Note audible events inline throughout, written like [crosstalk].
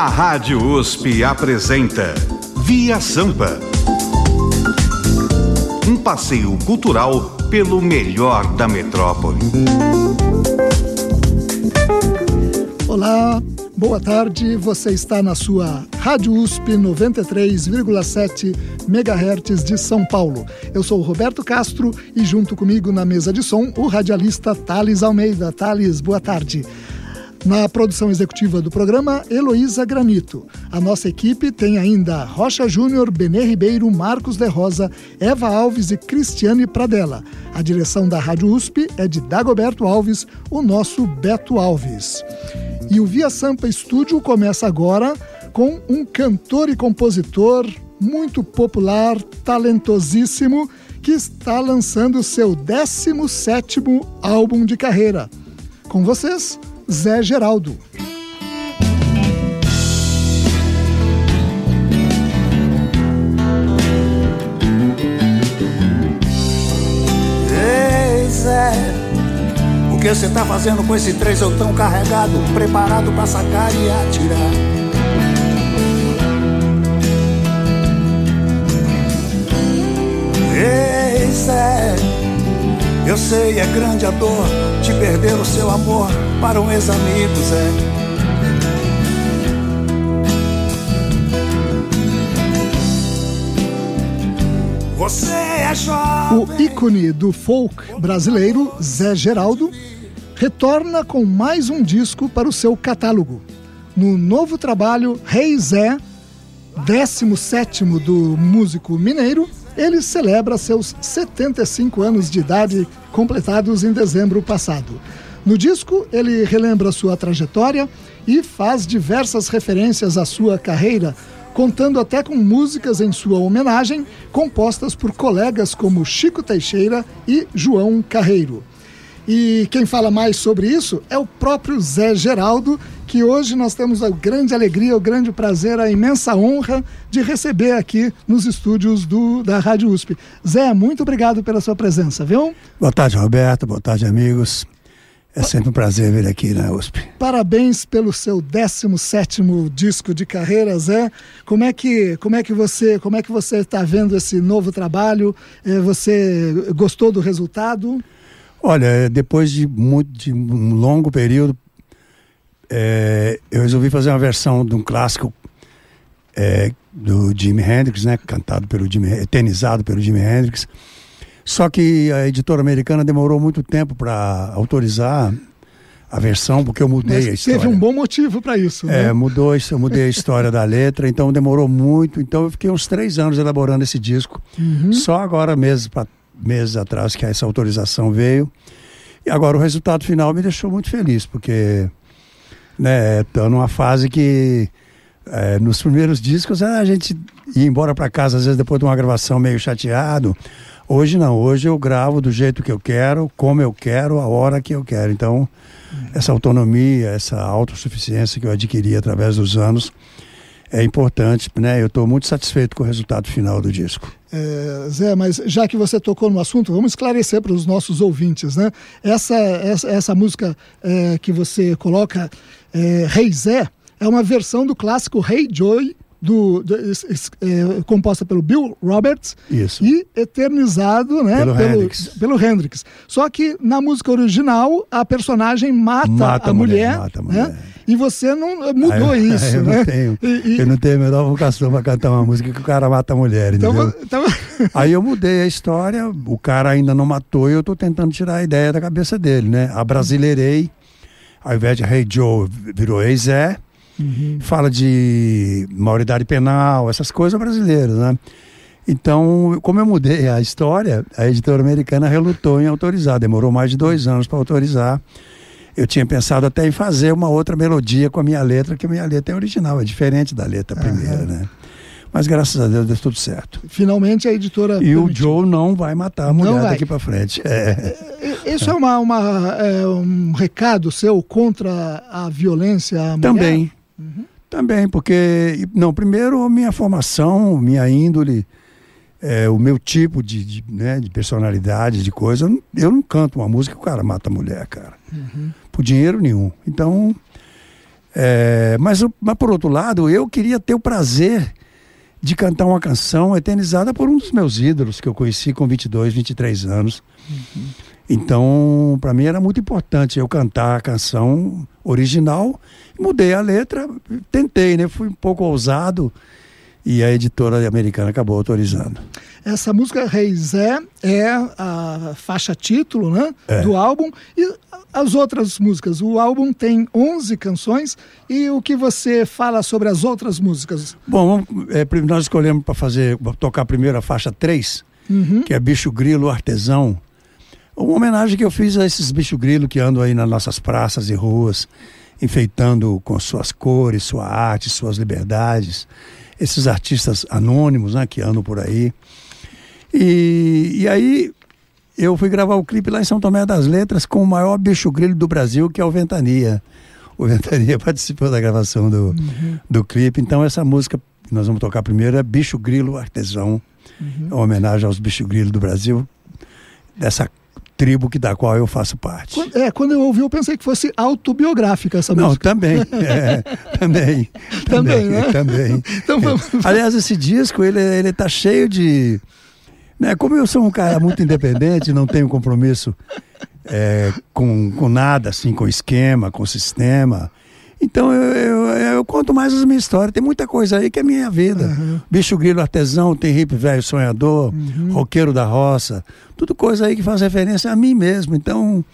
A Rádio USP apresenta Via Sampa. Um passeio cultural pelo melhor da metrópole. Olá, boa tarde. Você está na sua Rádio USP 93,7 MHz de São Paulo. Eu sou Roberto Castro e junto comigo na mesa de som o radialista Thales Almeida. Thales, boa tarde. Na produção executiva do programa, Heloísa Granito. A nossa equipe tem ainda Rocha Júnior, Benê Ribeiro, Marcos de Rosa, Eva Alves e Cristiane Pradella. A direção da Rádio USP é de Dagoberto Alves, o nosso Beto Alves. E o Via Sampa Estúdio começa agora com um cantor e compositor muito popular, talentosíssimo, que está lançando seu 17º álbum de carreira. Com vocês, Zé Geraldo. Ei, Zé, o que você tá fazendo com esse três tão carregado, preparado pra sacar e atirar? Eu sei, é grande a dor de perder o seu amor para um ex-amigo, Zé. Você é jovem. O ícone do folk brasileiro, Zé Geraldo, retorna com mais um disco para o seu catálogo. No novo trabalho Rei hey Zé, 17 do músico mineiro, ele celebra seus 75 anos de idade, completados em dezembro passado. No disco, ele relembra sua trajetória e faz diversas referências à sua carreira, contando até com músicas em sua homenagem, compostas por colegas como Chico Teixeira e João Carreiro. E quem fala mais sobre isso é o próprio Zé Geraldo, que hoje nós temos a grande alegria, o grande prazer, a imensa honra de receber aqui nos estúdios do, da Rádio USP. Zé, muito obrigado pela sua presença, viu? Boa tarde, Roberto. Boa tarde, amigos. É sempre um prazer vir aqui na USP. Parabéns pelo seu 17º disco de carreira, Zé. Como é que, como é que você, como é que você está vendo esse novo trabalho? Você gostou do resultado? Olha, depois de, muito, de um longo período, é, eu resolvi fazer uma versão de um clássico é, do Jimi Hendrix, né, cantado pelo Jimi, eternizado pelo Jimi Hendrix. Só que a editora americana demorou muito tempo para autorizar a versão, porque eu mudei Mas a história. Teve um bom motivo para isso, né? É, mudou, eu mudei a história da letra, então demorou muito. Então eu fiquei uns três anos elaborando esse disco. Uhum. Só agora, meses, pra, meses atrás, que essa autorização veio. E agora o resultado final me deixou muito feliz, porque né, estou numa fase que é, nos primeiros discos a gente ia embora para casa, às vezes depois de uma gravação meio chateado. Hoje não, hoje eu gravo do jeito que eu quero, como eu quero, a hora que eu quero. Então, essa autonomia, essa autossuficiência que eu adquiri através dos anos é importante, né? Eu estou muito satisfeito com o resultado final do disco. É, Zé, mas já que você tocou no assunto, vamos esclarecer para os nossos ouvintes, né? Essa, essa, essa música é, que você coloca, é, Rei Zé, é uma versão do clássico Rei Joy, do, do é, composta pelo Bill Roberts Isso. e eternizado né, Pelo pelo, Hendrix. pelo Hendrix. Só que na música original a personagem mata, Mata a mulher, mulher, mata a né? mulher. E você não mudou Ah, eu- isso, [laughs] eu né? Não tenho, E- Eu não tenho a menor vocação para cantar uma música que o cara mata a mulher, então, entendeu? então, [laughs] Aí eu mudei a história, o cara ainda não matou e eu tô tentando tirar a ideia da cabeça dele, né? A brasileirei, ao invés de Rei Joe, virou Ei Zé. Fala de maioridade penal, essas coisas brasileiras, né? Então, como eu mudei a história, a editora americana relutou em autorizar. Demorou mais de dois anos para autorizar. Eu tinha pensado até em fazer uma outra melodia com a minha letra, que a minha letra é original, é diferente da letra primeira, né? Mas graças a Deus deu tudo certo. finalmente a editora. E o permitiu. Joe não vai matar a mulher daqui pra frente. É. Isso é, uma, uma, é, um recado seu contra a violência à mulher? Também. Também, porque. Não, primeiro, minha formação, minha índole, é, o meu tipo de, de, né, de personalidade, de coisa. Eu não, canto uma música que o cara mata a mulher, cara. Por dinheiro nenhum. Então, É, mas, mas, por outro lado, eu queria ter o prazer de cantar uma canção eternizada por um dos meus ídolos que eu conheci com 22, 23 anos. Uhum. Então, para mim era muito importante eu cantar a canção original. Mudei a letra, tentei, né? Fui um pouco ousado e a editora americana acabou autorizando. Essa música Rei Zé é a faixa título né, é. do álbum e as outras músicas. O álbum tem 11 canções e o que você fala sobre as outras músicas? Bom, é, nós escolhemos para fazer tocar primeiro a faixa 3, uhum. que é Bicho Grilo Artesão. Uma homenagem que eu fiz a esses bicho grilo que andam aí nas nossas praças e ruas, enfeitando com suas cores, sua arte, suas liberdades esses artistas anônimos né, que andam por aí. E, e aí eu fui gravar o clipe lá em São Tomé das Letras com o maior bicho grilo do Brasil, que é o Ventania. O Ventania [laughs] participou da gravação do, uhum. do clipe. Então essa música que nós vamos tocar primeiro é Bicho Grilo Artesão, uhum. uma homenagem aos bicho grilo do Brasil, dessa tribo que da qual eu faço parte. Quando, é, quando eu ouvi, eu pensei que fosse autobiográfica essa Não, música. Não, também. É, [laughs] também. também, né? Também. então, vamos... Aliás, esse disco, ele, ele tá cheio de. Né, como eu sou um cara muito independente, não tenho compromisso é, com, com nada, assim, com esquema, com sistema. Então eu, eu, eu, conto mais as minhas histórias. Tem muita coisa aí que é minha vida. Uhum. Bicho grilo artesão, tem hippie velho sonhador, uhum. roqueiro da roça. Tudo coisa aí que faz referência a mim mesmo. Então,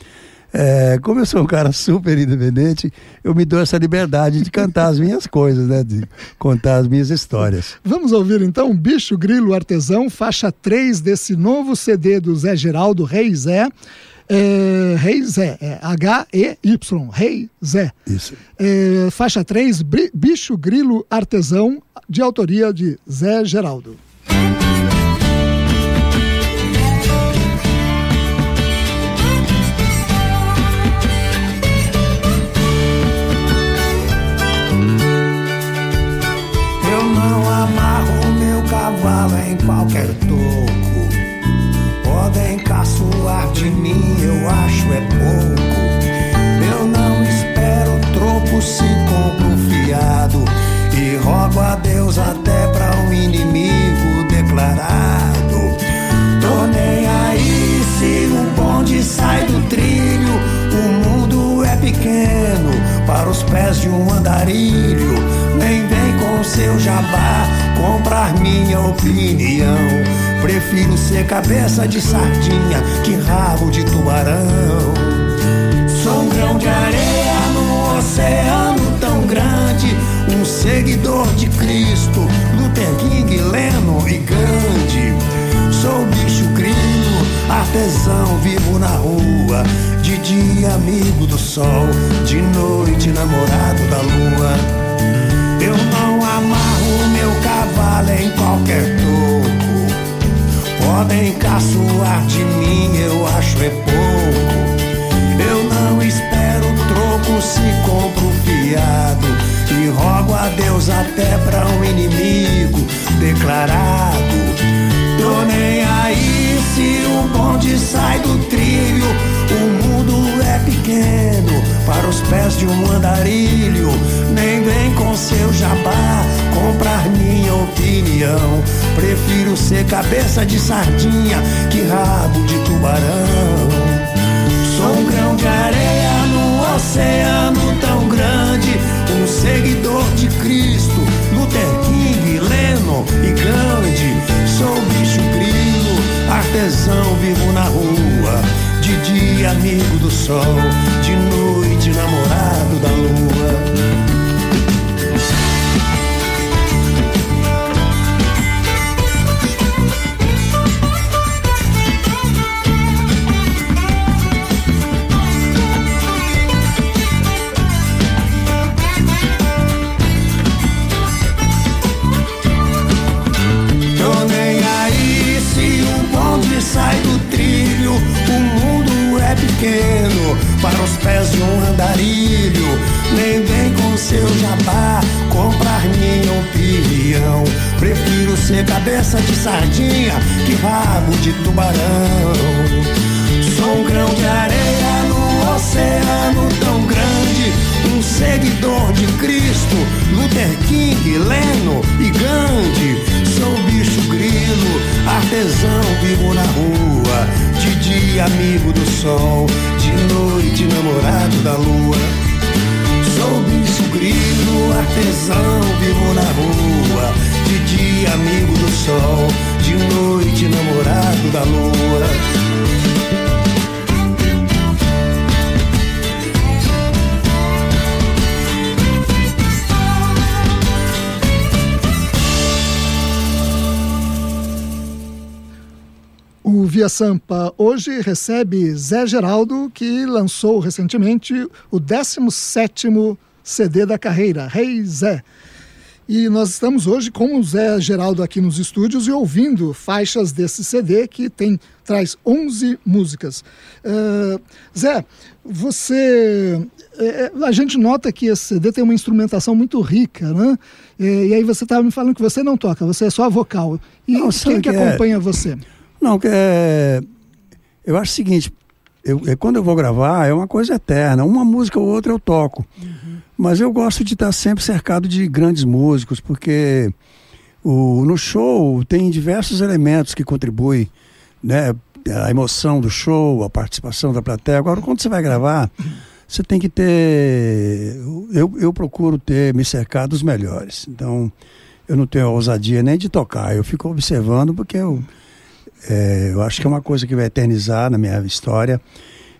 é, como eu sou um cara super independente, eu me dou essa liberdade de cantar as minhas coisas, né? De contar as minhas histórias. Vamos ouvir então Bicho Grilo Artesão, faixa 3 desse novo CD do Zé Geraldo Reis Zé. É, Rei Zé, é H-E-Y, Rei Zé. Isso. É, faixa 3, Bicho Grilo Artesão, de autoria de Zé Geraldo. Seu jabá comprar minha opinião. Prefiro ser cabeça de sardinha que rabo de tubarão. Sou um grão de areia no oceano tão grande. Um seguidor de Cristo, Luther King, Leno e Gandhi. Sou bicho grilo, artesão, vivo na rua. De dia, amigo do sol, de noite, namorado da lua. Eu não amarro meu cavalo em qualquer toco. Podem caçoar de mim, eu acho é pouco. Eu não espero troco se compro fiado. E rogo a Deus até pra um inimigo declarado. Pés de um andarilho. Nem vem com seu jabá comprar minha opinião. Prefiro ser cabeça de sardinha que rabo de tubarão. Sou um grão de areia no oceano tão grande. Um seguidor de Cristo, Luther King, Leno e Gandhi. Sou bicho grilo, artesão, vivo na rua. De dia, amigo do sol. De noite, da lua. seu jabá, comprar minha opinião. Prefiro ser cabeça de sardinha que rabo de tubarão. Sou um grão de areia no oceano tão grande, um seguidor de Cristo, Luther King, Leno e Gandhi. Sou bicho grilo, artesão vivo na rua, de dia amigo do sol, de noite namorado da lua sucrilho, artesão, vivo na rua. De dia, amigo do sol. De noite, namorado da lua. Sampa hoje recebe Zé Geraldo, que lançou recentemente o 17º CD da carreira, Rei hey Zé. E nós estamos hoje com o Zé Geraldo aqui nos estúdios e ouvindo faixas desse CD que tem traz 11 músicas. Uh, Zé, você... É, a gente nota que esse CD tem uma instrumentação muito rica, né? E, e aí você estava me falando que você não toca, você é só vocal. E não, quem que, que é... acompanha você? Não, é, eu acho o seguinte, eu, é, quando eu vou gravar é uma coisa eterna, uma música ou outra eu toco. Uhum. Mas eu gosto de estar sempre cercado de grandes músicos, porque o, no show tem diversos elementos que contribuem, né? A emoção do show, a participação da plateia. Agora, quando você vai gravar, você tem que ter. Eu, eu procuro ter, me cercar dos melhores. Então, eu não tenho ousadia nem de tocar, eu fico observando porque eu é, eu acho que é uma coisa que vai eternizar na minha história.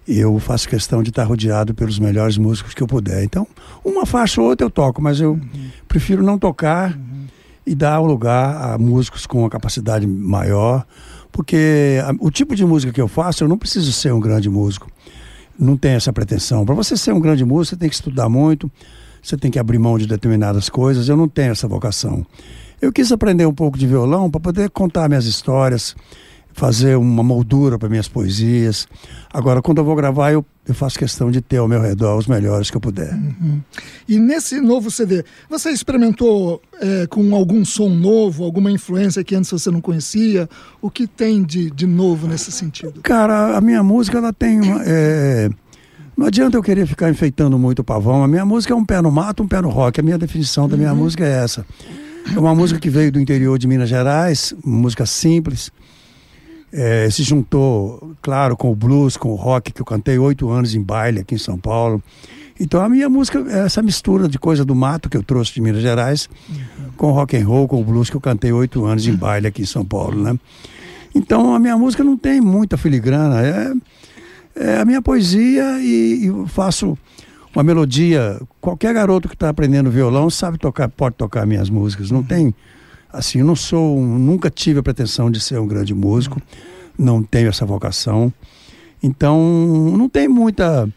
E eu faço questão de estar rodeado pelos melhores músicos que eu puder. Então, uma faixa ou outra eu toco, mas eu uhum. prefiro não tocar uhum. e dar o lugar a músicos com uma capacidade maior, porque a, o tipo de música que eu faço, eu não preciso ser um grande músico. Não tenho essa pretensão. Para você ser um grande músico, você tem que estudar muito, você tem que abrir mão de determinadas coisas. Eu não tenho essa vocação. Eu quis aprender um pouco de violão para poder contar minhas histórias, fazer uma moldura para minhas poesias. Agora, quando eu vou gravar, eu, eu faço questão de ter ao meu redor os melhores que eu puder. Uhum. E nesse novo CD, você experimentou é, com algum som novo, alguma influência que antes você não conhecia? O que tem de, de novo nesse sentido? Cara, a minha música, ela tem. É... Não adianta eu querer ficar enfeitando muito o pavão. A minha música é um pé no mato, um pé no rock. A minha definição da minha uhum. música é essa. É uma música que veio do interior de Minas Gerais, música simples, é, se juntou, claro, com o blues, com o rock, que eu cantei oito anos em baile aqui em São Paulo. Então a minha música é essa mistura de coisa do mato que eu trouxe de Minas Gerais, uhum. com rock and roll, com o blues que eu cantei oito anos em baile aqui em São Paulo, né? Então a minha música não tem muita filigrana, é, é a minha poesia e, e faço uma melodia. Qualquer garoto que está aprendendo violão sabe tocar, pode tocar minhas músicas. Não uhum. tem Assim, eu não sou, nunca tive a pretensão de ser um grande músico, não tenho essa vocação. Então, não tem muita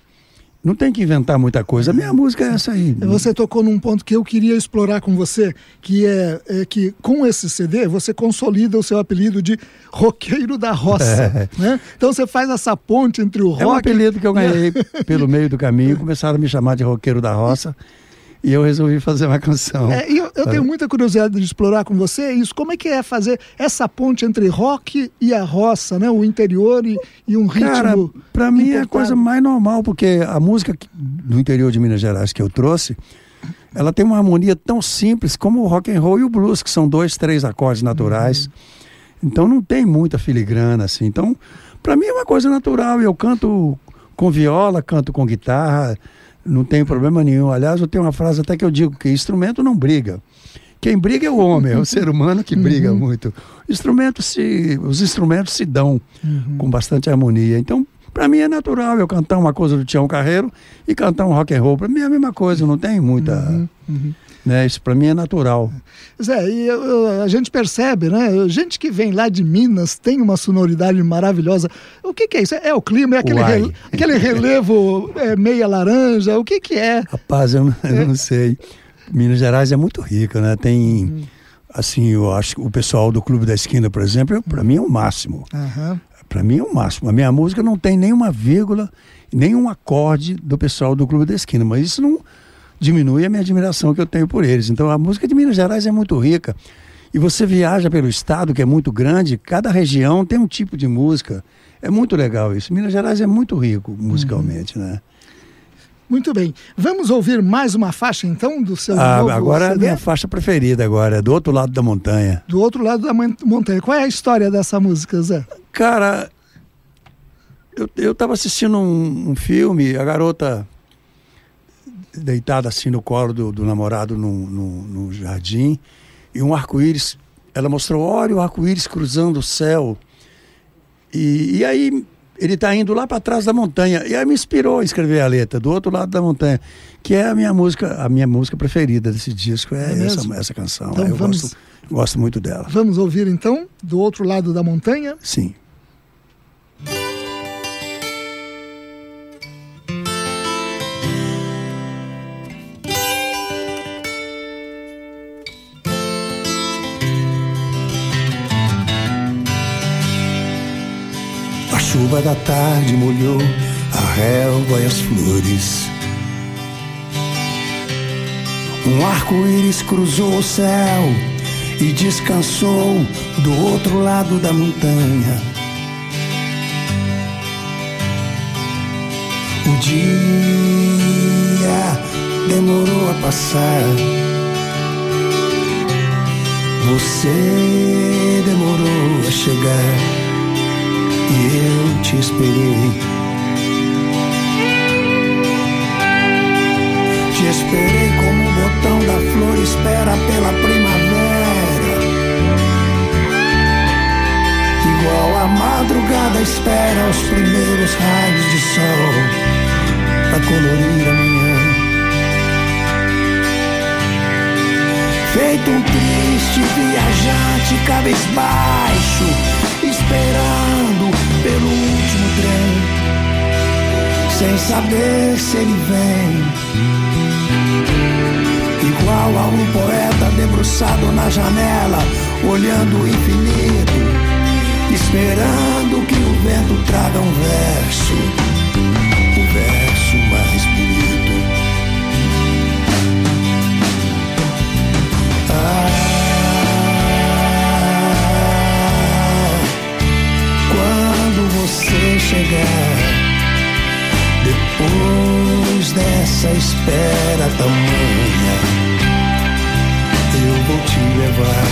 não tem que inventar muita coisa. A minha música é essa aí. Você tocou num ponto que eu queria explorar com você, que é, é que com esse CD você consolida o seu apelido de roqueiro da roça. [laughs] É. Né? Então você faz essa ponte entre o rock. É um apelido que eu ganhei pelo meio do caminho. Começaram a me chamar de roqueiro da roça. E eu resolvi fazer uma canção. É, eu, eu tenho muita curiosidade de explorar com você isso. Como é que é fazer essa ponte entre rock e a roça, né? O interior e, e um ritmo. Cara, para mim é a coisa mais normal, porque a música do interior de Minas Gerais que eu trouxe, ela tem uma harmonia tão simples como o rock and roll e o blues, que são dois, três acordes naturais. Uhum. Então não tem muita filigrana assim. Então, para mim é uma coisa natural. Eu canto com viola, canto com guitarra não tem problema nenhum. Aliás, eu tenho uma frase até que eu digo que instrumento não briga. Quem briga é o homem, é o [laughs] ser humano que briga uhum. muito. Instrumento se, os instrumentos se dão uhum. com bastante harmonia. Então, para mim é natural eu cantar uma coisa do Tião Carreiro e cantar um rock and roll. Para mim é a mesma coisa, não tem muita. Uhum. Uhum. Né? Isso para mim é natural. Zé, e a gente percebe, né? Gente que vem lá de Minas tem uma sonoridade maravilhosa. O que, que é isso? É o clima? É aquele, rele, aquele relevo é, meia laranja? O que, que é? Rapaz, eu não, eu não sei. Minas Gerais é muito rica, né? Tem. Uhum. Assim, eu acho que o pessoal do Clube da Esquina, por exemplo, para mim é o máximo. Uhum. Para mim é o máximo. A minha música não tem nenhuma vírgula, nenhum acorde do pessoal do Clube da Esquina, mas isso não diminui a minha admiração que eu tenho por eles. Então a música de Minas Gerais é muito rica. E você viaja pelo estado, que é muito grande, cada região tem um tipo de música. É muito legal isso. Minas Gerais é muito rico musicalmente, uhum. né? Muito bem. Vamos ouvir mais uma faixa então do seu ah, novo Agora CD? é a minha faixa preferida agora, é do outro lado da montanha. Do outro lado da montanha. Qual é a história dessa música, Zé? Cara, eu, eu tava assistindo um, um filme, a garota deitada assim no colo do, do namorado no, no, no jardim e um arco-íris. Ela mostrou, olha o arco-íris cruzando o céu. E, e aí ele está indo lá para trás da montanha. E aí me inspirou a escrever a letra, do outro lado da montanha, que é a minha música, a minha música preferida desse disco, é, é essa, essa canção. Então, eu vamos, gosto, gosto muito dela. Vamos ouvir então, do outro lado da montanha? Sim. Chuva da tarde molhou a relva e as flores. Um arco-íris cruzou o céu e descansou do outro lado da montanha. O dia demorou a passar. Você demorou a chegar e eu te esperei. Te esperei como o botão da flor espera pela primavera. Igual a madrugada espera os primeiros raios de sol para colorir a manhã. Feito um triste viajante cabisbaixo, esperando sem saber se ele vem. Igual a um poeta debruçado na janela, olhando o infinito, esperando que o vento traga um verso, o verso mais bonito. Ah, você chegar. Depois dessa espera tamanha, eu vou te levar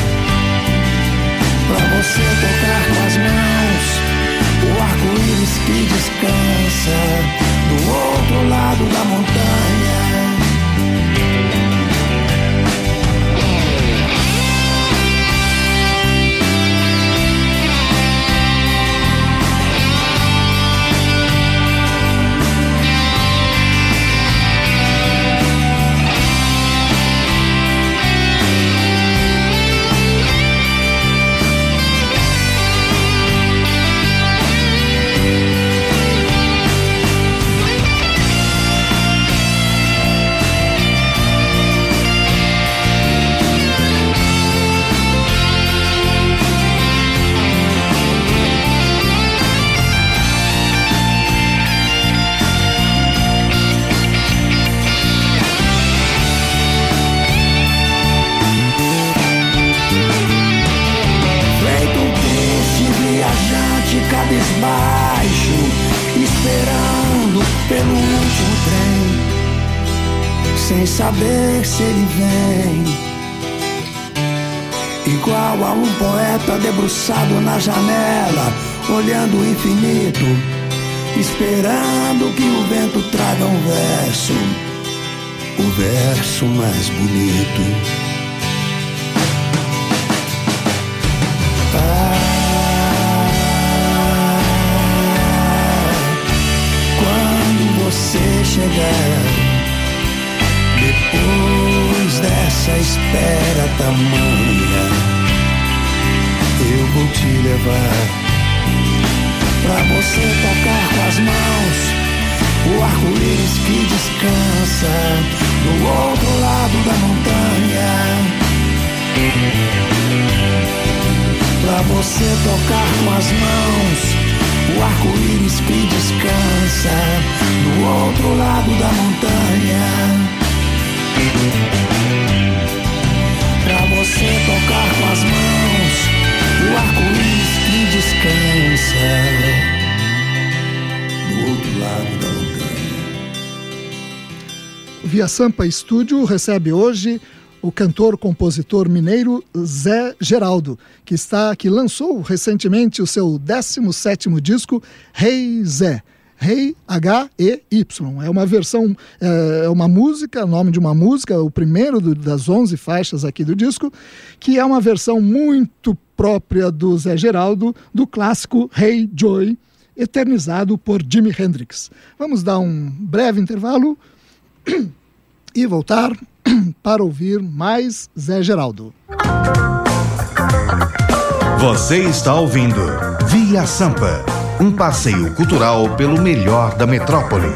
pra você tocar com as mãos o arco-íris que descansa do outro lado da montanha. Debruçado na janela, olhando o infinito, esperando que o vento traga um verso, o verso mais bonito. Ah, quando você chegar depois dessa espera tamanha, vou te levar pra você tocar com as mãos o arco-íris que descansa do outro lado da montanha. Pra você tocar com as mãos o arco-íris que descansa do outro lado da montanha. Pra você tocar com as mãos o arco-íris que descansa do outro lado da montanha. Via Sampa Estúdio recebe hoje o cantor compositor mineiro Zé Geraldo, que está que lançou recentemente o seu 17º disco Rei hey Zé. Rei H-E-Y. É uma versão, é, é uma música, nome de uma música, o primeiro do, das 11 faixas aqui do disco, que é uma versão muito própria do Zé Geraldo, do clássico Hey Joy, eternizado por Jimi Hendrix. Vamos dar um breve intervalo e voltar [clears throat] para ouvir mais Zé Geraldo. Você está ouvindo Via Sampa, um passeio cultural pelo melhor da metrópole.